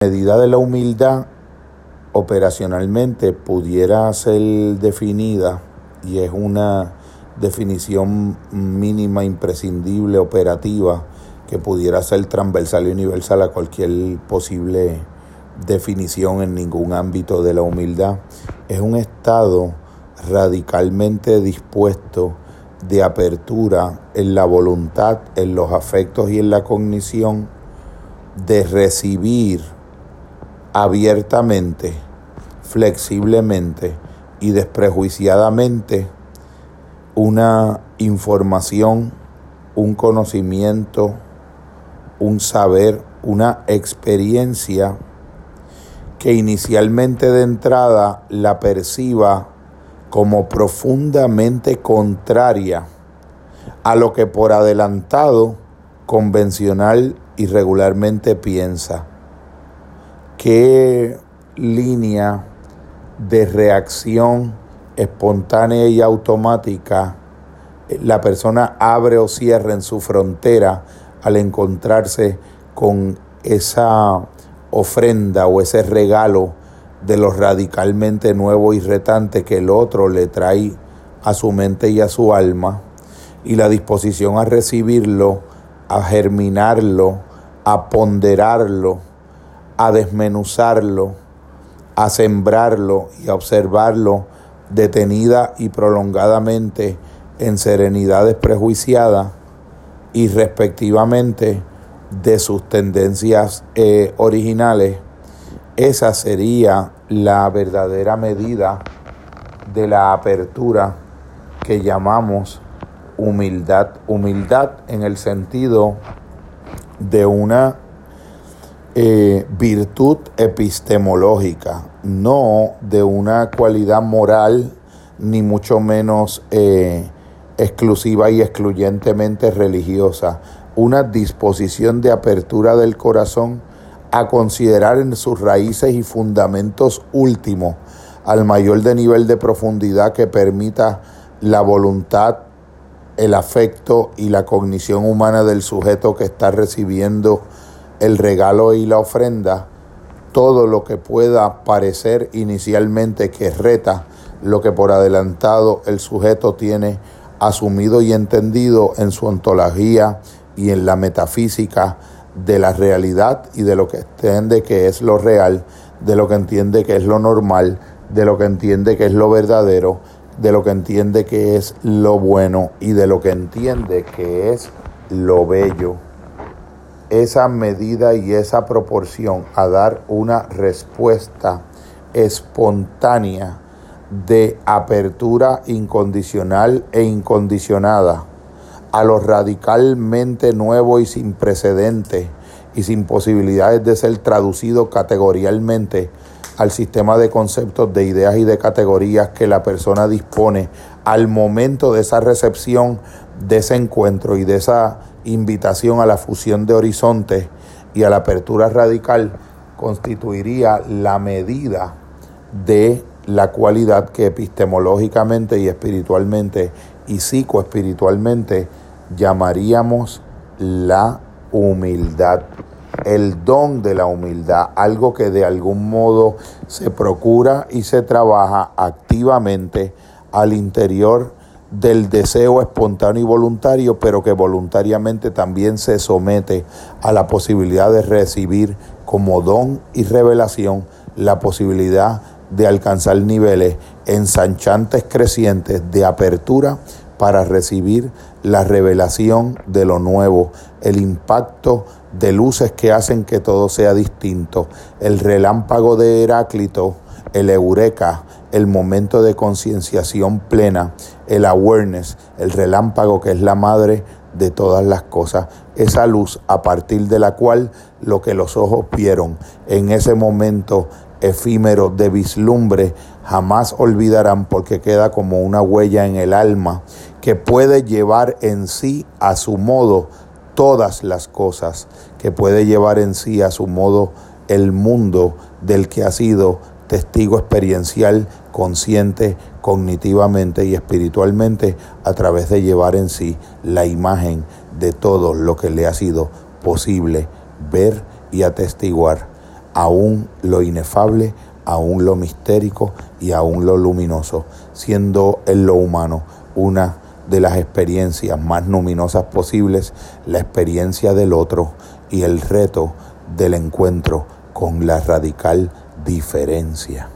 medida de la humildad operacionalmente pudiera ser definida y es una definición mínima, imprescindible, operativa, que pudiera ser transversal y universal a cualquier posible definición en ningún ámbito de la humildad. Es un estado radicalmente dispuesto de apertura en la voluntad, en los afectos y en la cognición de recibir abiertamente, flexiblemente y desprejuiciadamente una información, un conocimiento, un saber, una experiencia que inicialmente de entrada la perciba como profundamente contraria a lo que por adelantado, convencional y regularmente piensa. ¿Qué línea de reacción espontánea y automática la persona abre o cierra en su frontera al encontrarse con esa ofrenda o ese regalo de lo radicalmente nuevo y retante que el otro le trae a su mente y a su alma, y la disposición a recibirlo, a germinarlo, a ponderarlo, a desmenuzarlo, a sembrarlo y a observarlo detenida y prolongadamente en serenidad desprejuiciada y respectivamente de sus tendencias eh, originales, esa sería la verdadera medida de la apertura que llamamos humildad. Humildad en el sentido de una eh, virtud epistemológica, no de una cualidad moral, ni mucho menos eh, exclusiva y excluyentemente religiosa, una disposición de apertura del corazón a considerar en sus raíces y fundamentos últimos al mayor de nivel de profundidad que permita la voluntad, el afecto y la cognición humana del sujeto que está recibiendo el regalo y la ofrenda, todo lo que pueda parecer inicialmente que reta lo que por adelantado el sujeto tiene asumido y entendido en su ontología y en la metafísica de la realidad y de lo que entiende que es lo real, de lo que entiende que es lo normal, de lo que entiende que es lo verdadero, de lo que entiende que es lo bueno y de lo que entiende que es lo bello esa medida y esa proporción a dar una respuesta espontánea de apertura incondicional e incondicionada a lo radicalmente nuevo y sin precedente y sin posibilidades de ser traducido categorialmente al sistema de conceptos, de ideas y de categorías que la persona dispone al momento de esa recepción, de ese encuentro y de esa invitación a la fusión de horizontes y a la apertura radical constituiría la medida de la cualidad que epistemológicamente y espiritualmente y psicoespiritualmente llamaríamos la humildad, el don de la humildad, algo que de algún modo se procura y se trabaja activamente al interior del deseo espontáneo y voluntario, pero que voluntariamente también se somete a la posibilidad de recibir como don y revelación la posibilidad de alcanzar niveles ensanchantes crecientes de apertura para recibir la revelación de lo nuevo, el impacto de luces que hacen que todo sea distinto, el relámpago de Heráclito, el eureka, el momento de concienciación plena, el awareness, el relámpago que es la madre de todas las cosas, esa luz a partir de la cual lo que los ojos vieron en ese momento efímero de vislumbre jamás olvidarán porque queda como una huella en el alma que puede llevar en sí a su modo todas las cosas, que puede llevar en sí a su modo el mundo del que ha sido testigo experiencial, consciente, cognitivamente y espiritualmente, a través de llevar en sí la imagen de todo lo que le ha sido posible ver y atestiguar aún lo inefable, aún lo mistérico y aún lo luminoso, siendo en lo humano una de las experiencias más luminosas posibles, la experiencia del otro y el reto del encuentro con la radical diferencia.